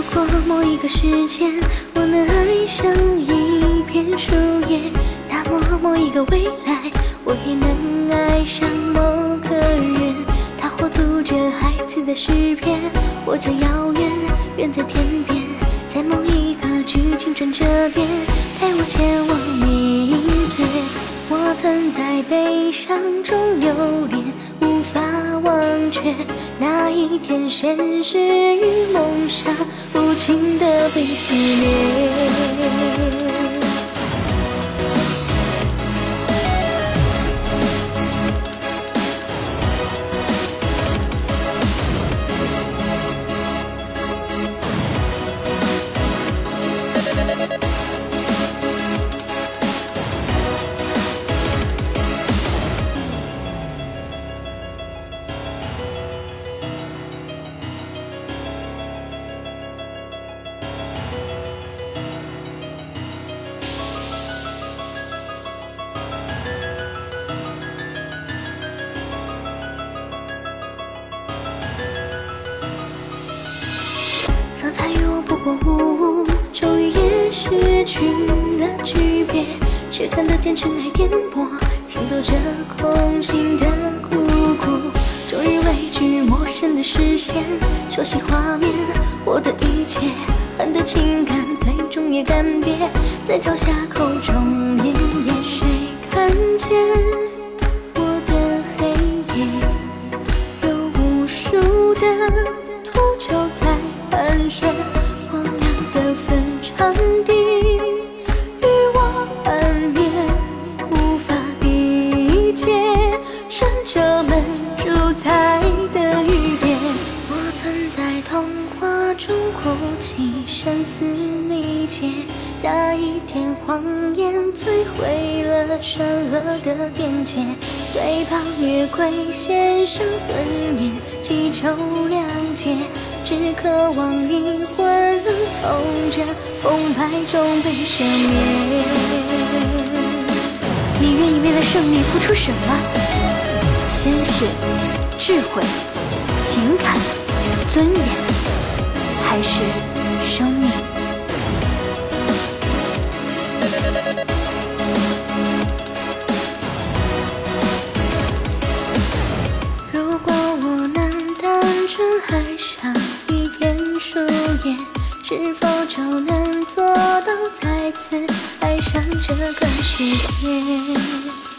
如果某一个时间，我能爱上一片树叶，那么某一个未来，我也能爱上某个人。他或读着孩子的诗篇，或者遥远远在天边，在某一个剧情转折点，带我前往明天。我曾在悲伤中流连，忘却那一天，现实与梦想无情的被撕裂。色彩与我不过雾，终于也失去了区别，却看得见尘埃颠簸，行走着空心的孤苦。终于畏惧陌生的视线，熟悉画面，我的一切，恨的情感最终也干瘪，在朝霞口中盘旋，荒凉的坟场地与我幻灭，无法理解生者们主宰的语言。我曾在童话中哭泣，声嘶力竭。那一天，谎言摧毁了善恶的边界，对抗越轨，献上尊严，祈求谅解，只渴望灵魂能从这澎湃中被赦免。你愿意为了胜利付出什么？鲜血、智慧、情感、尊严，还是生命？是否就能做到再次爱上这个世界？